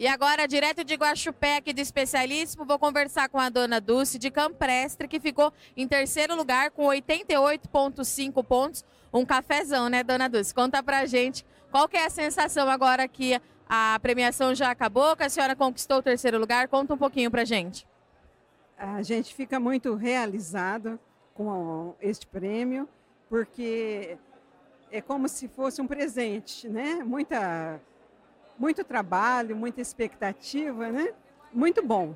E agora, direto de Guaxupé, aqui do Especialíssimo, vou conversar com a dona Dulce de Camprestre, que ficou em terceiro lugar com 88,5 pontos. Um cafezão, né, dona Dulce? Conta pra gente qual que é a sensação agora que a premiação já acabou, que a senhora conquistou o terceiro lugar. Conta um pouquinho pra gente. A gente fica muito realizado com este prêmio, porque é como se fosse um presente, né? Muita muito trabalho, muita expectativa, né? Muito bom,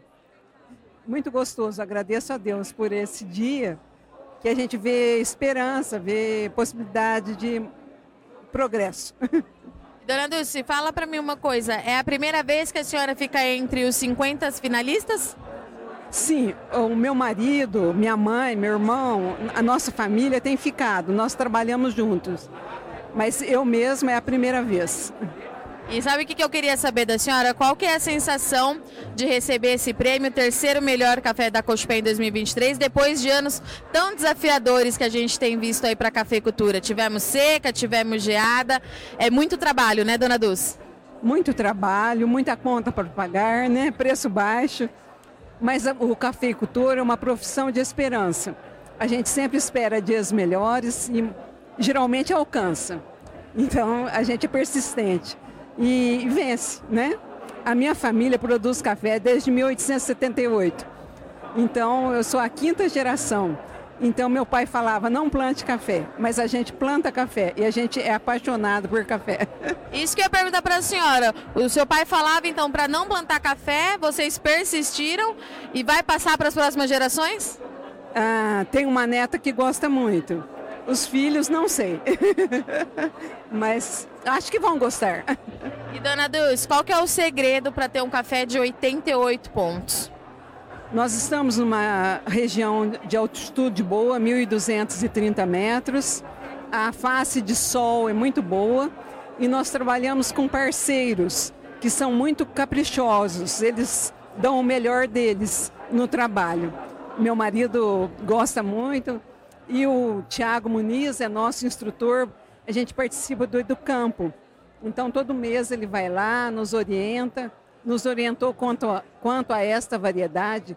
muito gostoso. Agradeço a Deus por esse dia que a gente vê esperança, vê possibilidade de progresso. Dona Dulce, fala para mim uma coisa. É a primeira vez que a senhora fica entre os 50 finalistas? Sim, o meu marido, minha mãe, meu irmão, a nossa família tem ficado. Nós trabalhamos juntos. Mas eu mesma é a primeira vez. E sabe o que eu queria saber da senhora? Qual que é a sensação de receber esse prêmio, terceiro melhor café da Cochupé em 2023, depois de anos tão desafiadores que a gente tem visto aí para a cafeicultura? Tivemos seca, tivemos geada, é muito trabalho, né, dona Dulce? Muito trabalho, muita conta para pagar, né? Preço baixo. Mas o cafeicultor é uma profissão de esperança. A gente sempre espera dias melhores e geralmente alcança. Então a gente é persistente e vence, né? A minha família produz café desde 1878. Então, eu sou a quinta geração. Então, meu pai falava: não plante café, mas a gente planta café e a gente é apaixonado por café. Isso que eu ia perguntar para a senhora. O seu pai falava, então, para não plantar café, vocês persistiram e vai passar para as próximas gerações? Ah, tem uma neta que gosta muito. Os filhos, não sei. Mas acho que vão gostar. E dona Dulce, qual que é o segredo para ter um café de 88 pontos? Nós estamos numa região de altitude boa, 1.230 metros. A face de sol é muito boa e nós trabalhamos com parceiros que são muito caprichosos. Eles dão o melhor deles no trabalho. Meu marido gosta muito, e o Tiago Muniz é nosso instrutor, a gente participa do Educampo. Então, todo mês ele vai lá, nos orienta, nos orientou quanto a, quanto a esta variedade,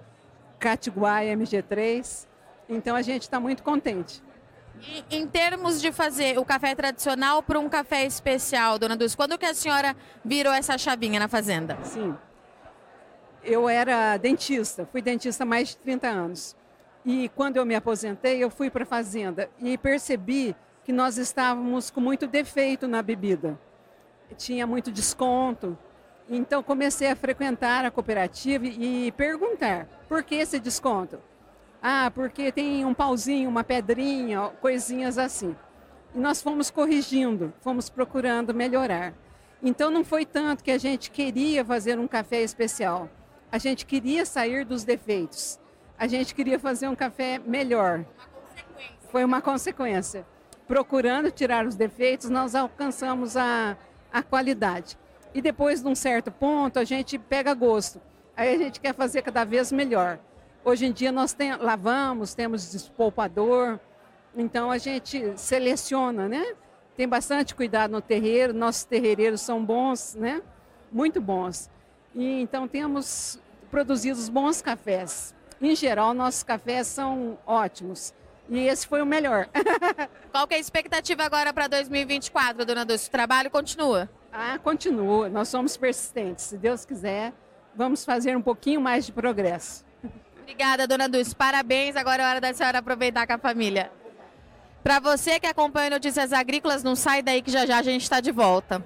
Catiguai MG3. Então, a gente está muito contente. E, em termos de fazer o café tradicional para um café especial, dona Dulce, quando que a senhora virou essa chavinha na fazenda? Sim. Eu era dentista, fui dentista há mais de 30 anos. E quando eu me aposentei, eu fui para a fazenda e percebi que nós estávamos com muito defeito na bebida. Tinha muito desconto. Então comecei a frequentar a cooperativa e perguntar: por que esse desconto? Ah, porque tem um pauzinho, uma pedrinha, coisinhas assim. E nós fomos corrigindo, fomos procurando melhorar. Então não foi tanto que a gente queria fazer um café especial. A gente queria sair dos defeitos a gente queria fazer um café melhor. Uma Foi uma consequência. Procurando tirar os defeitos, nós alcançamos a, a qualidade. E depois, de um certo ponto, a gente pega gosto. Aí a gente quer fazer cada vez melhor. Hoje em dia nós tem, lavamos, temos despolpador, então a gente seleciona, né? Tem bastante cuidado no terreiro, nossos terreireiros são bons, né? Muito bons. E então temos produzido bons cafés. Em geral, nossos cafés são ótimos. E esse foi o melhor. Qual que é a expectativa agora para 2024, dona Dulce? O trabalho continua? Ah, continua. Nós somos persistentes. Se Deus quiser, vamos fazer um pouquinho mais de progresso. Obrigada, dona Dulce. Parabéns. Agora é hora da senhora aproveitar com a família. Para você que acompanha Notícias Agrícolas, não sai daí que já já a gente está de volta.